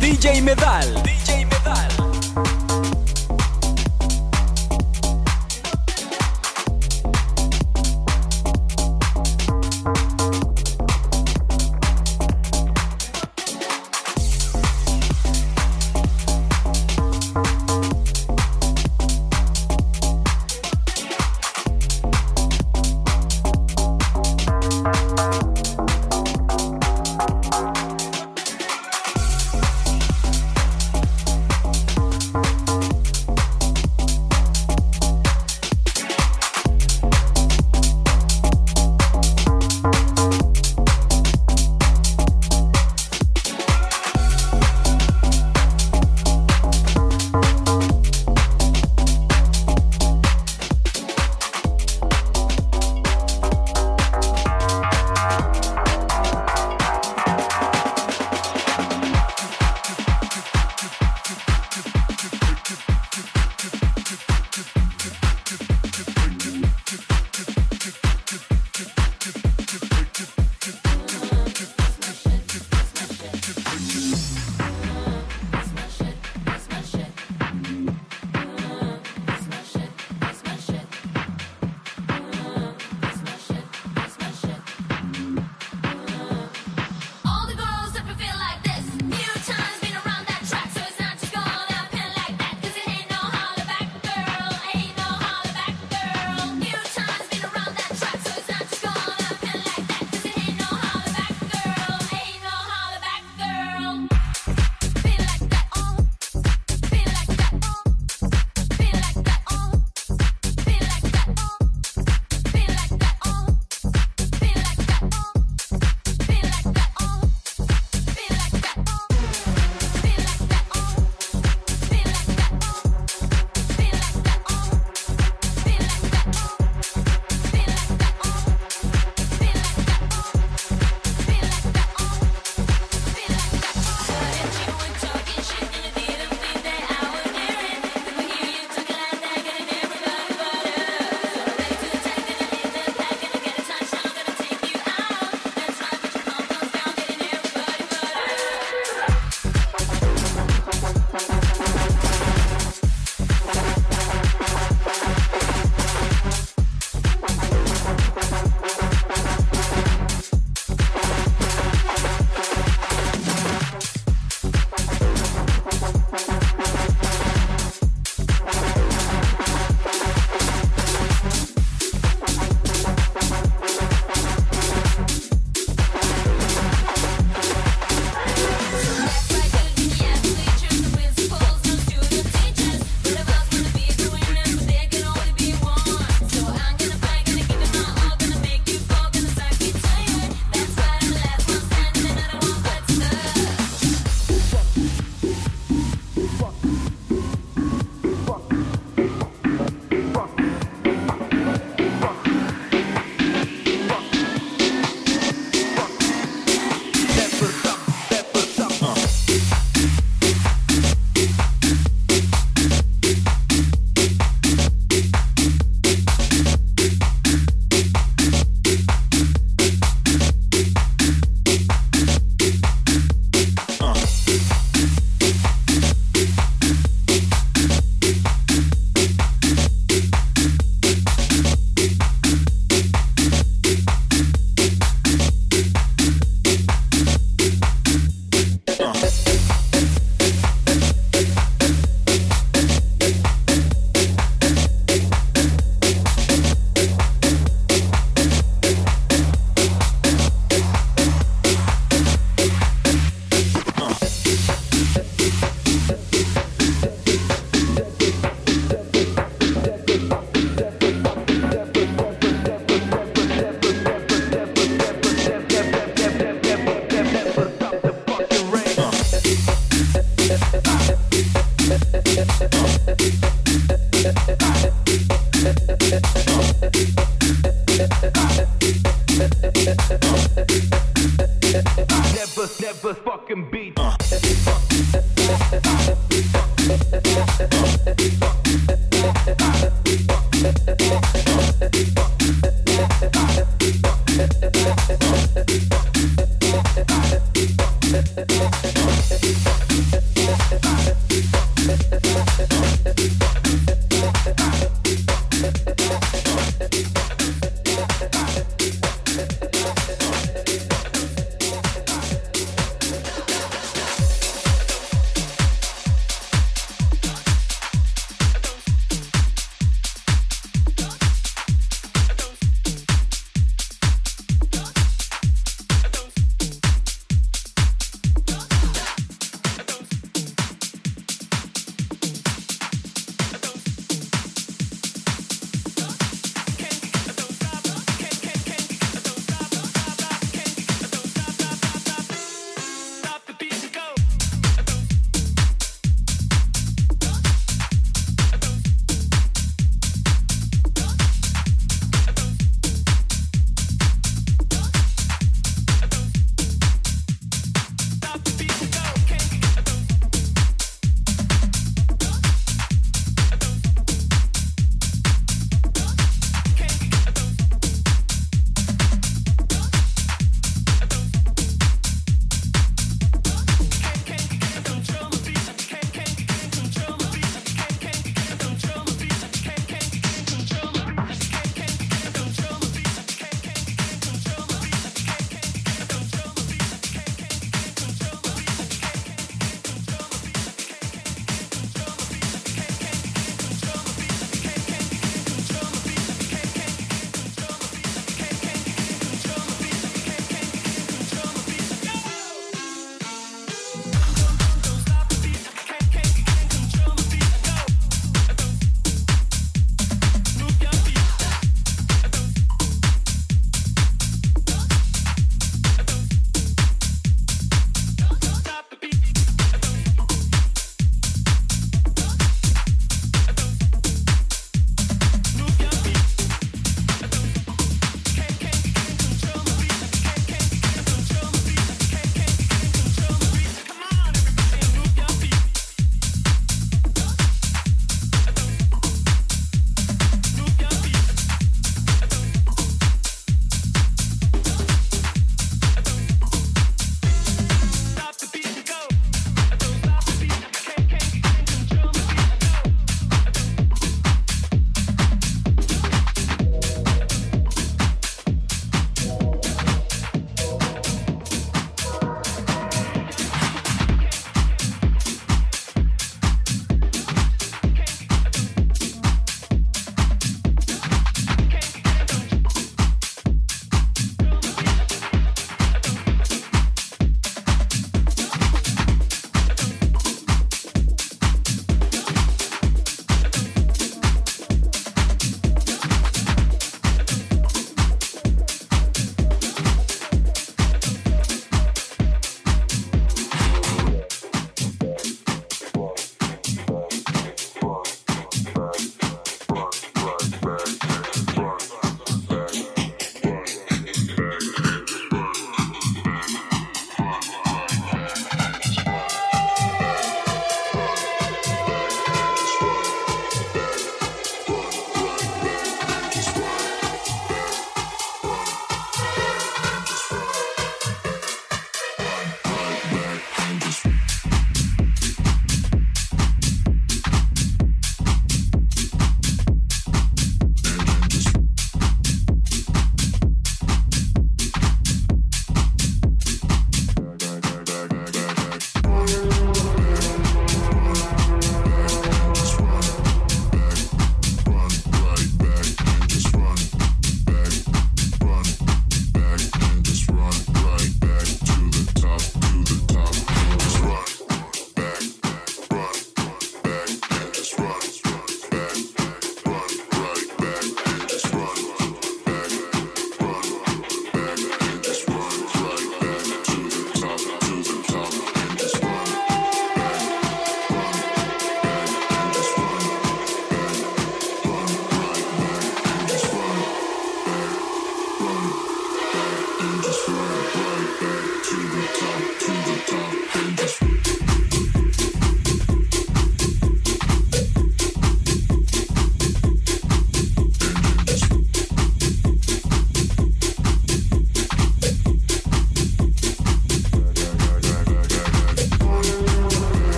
DJ Medal.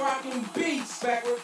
Rocking beats, backward